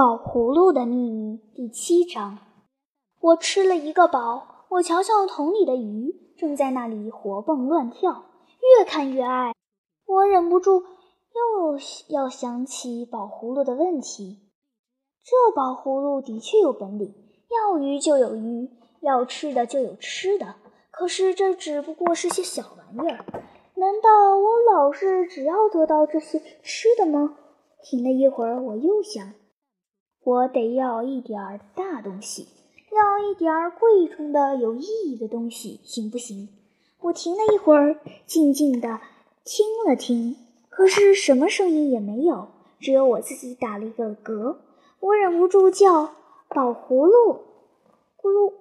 宝葫芦的秘密第七章。我吃了一个饱，我瞧瞧桶里的鱼，正在那里活蹦乱跳，越看越爱。我忍不住又要想起宝葫芦的问题。这宝葫芦的确有本领，要鱼就有鱼，要吃的就有吃的。可是这只不过是些小玩意儿，难道我老是只要得到这些吃的吗？停了一会儿，我又想。我得要一点儿大东西，要一点儿贵重的、有意义的东西，行不行？我停了一会儿，静静地听了听，可是什么声音也没有，只有我自己打了一个嗝。我忍不住叫：“宝葫芦，咕噜！”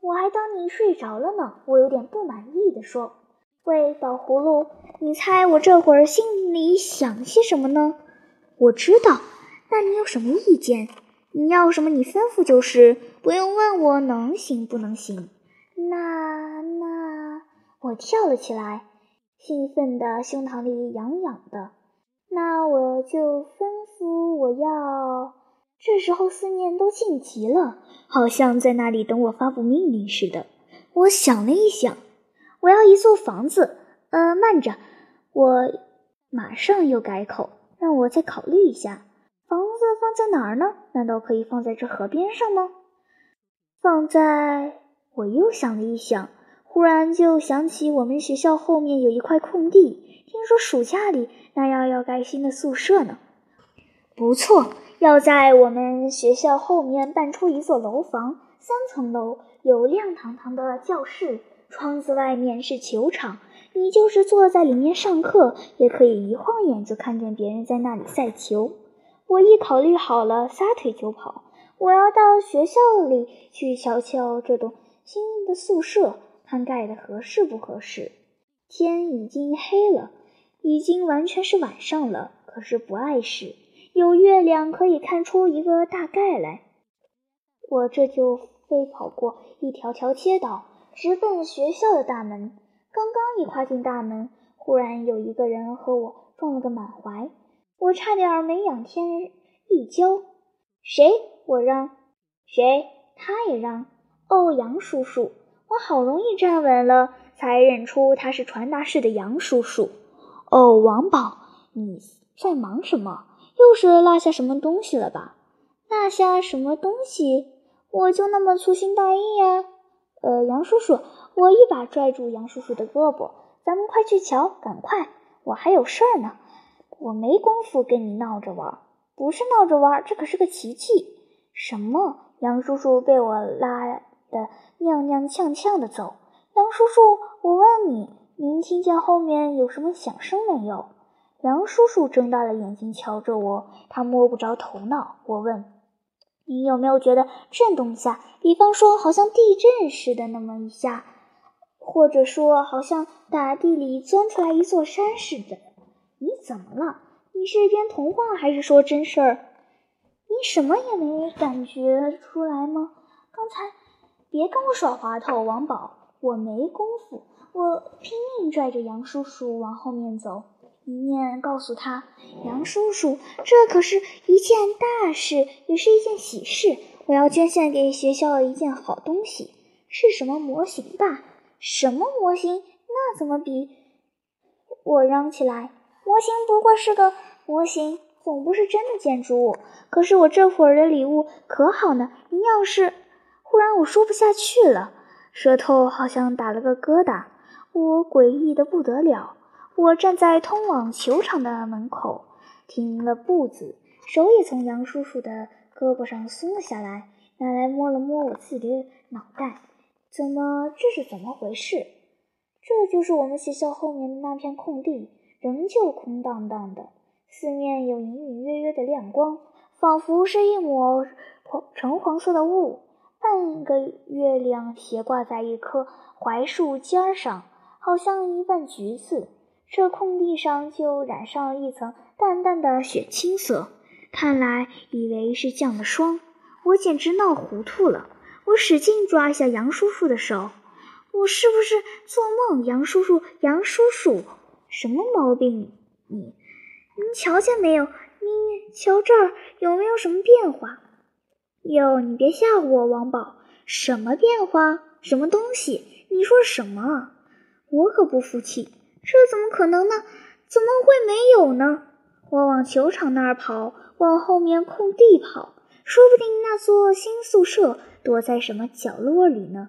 我还当你睡着了呢。我有点不满意地说：“喂，宝葫芦，你猜我这会儿心里想些什么呢？”我知道。那你有什么意见？你要什么你吩咐就是，不用问我能行不能行。那那，我跳了起来，兴奋的胸膛里痒痒的。那我就吩咐我要。这时候思念都静极了，好像在那里等我发布命令似的。我想了一想，我要一座房子。呃，慢着，我马上又改口，让我再考虑一下。放在哪儿呢？难道可以放在这河边上吗？放在……我又想了一想，忽然就想起我们学校后面有一块空地，听说暑假里那样要盖新的宿舍呢。不错，要在我们学校后面办出一座楼房，三层楼，有亮堂堂的教室，窗子外面是球场，你就是坐在里面上课，也可以一晃眼就看见别人在那里赛球。我一考虑好了，撒腿就跑。我要到学校里去瞧瞧这栋新的宿舍，看盖的合适不合适。天已经黑了，已经完全是晚上了。可是不碍事，有月亮可以看出一个大概来。我这就飞跑过一条条街道，直奔学校的大门。刚刚一跨进大门，忽然有一个人和我撞了个满怀。我差点没仰天一跤，谁？我让，谁？他也让。哦，杨叔叔，我好容易站稳了，才认出他是传达室的杨叔叔。哦，王宝，你在忙什么？又是落下什么东西了吧？落下什么东西？我就那么粗心大意呀？呃，杨叔叔，我一把拽住杨叔叔的胳膊，咱们快去瞧，赶快，我还有事儿呢。我没工夫跟你闹着玩，不是闹着玩，这可是个奇迹。什么？杨叔叔被我拉的踉踉跄跄的走。杨叔叔，我问你，您听见后面有什么响声没有？杨叔叔睁大了眼睛瞧着我，他摸不着头脑。我问，你有没有觉得震动一下？比方说，好像地震似的那么一下，或者说，好像大地里钻出来一座山似的。你怎么了？你是编童话还是说真事儿？你什么也没感觉出来吗？刚才别跟我耍滑头，王宝，我没功夫。我拼命拽着杨叔叔往后面走，一面告诉他：“杨叔叔，这可是一件大事，也是一件喜事。我要捐献给学校一件好东西，是什么模型吧？什么模型？那怎么比？”我嚷起来。模型不过是个模型，总不是真的建筑物。可是我这会儿的礼物可好呢。您要是……忽然我说不下去了，舌头好像打了个疙瘩。我诡异的不得了。我站在通往球场的门口，停了步子，手也从杨叔叔的胳膊上松了下来，拿来摸了摸我自己的脑袋。怎么？这是怎么回事？这就是我们学校后面的那片空地。仍旧空荡荡的，四面有隐隐约约的亮光，仿佛是一抹黄橙黄色的雾。半个月亮斜挂在一棵槐树尖上，好像一瓣橘子。这空地上就染上了一层淡淡的雪青色，看来以为是降了霜。我简直闹糊涂了。我使劲抓一下杨叔叔的手，我是不是做梦？杨叔叔，杨叔叔。什么毛病？你，您瞧见没有？你瞧这儿有没有什么变化？哟，你别吓唬我，王宝，什么变化？什么东西？你说什么？我可不服气，这怎么可能呢？怎么会没有呢？我往球场那儿跑，往后面空地跑，说不定那座新宿舍躲在什么角落里呢。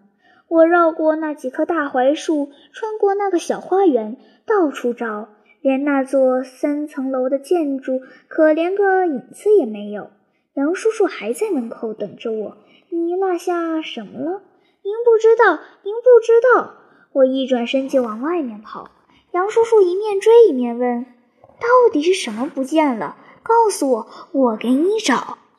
我绕过那几棵大槐树，穿过那个小花园，到处找，连那座三层楼的建筑可连个影子也没有。杨叔叔还在门口等着我。你落下什么了？您不知道，您不知道。我一转身就往外面跑。杨叔叔一面追一面问：“到底是什么不见了？告诉我，我给你找。”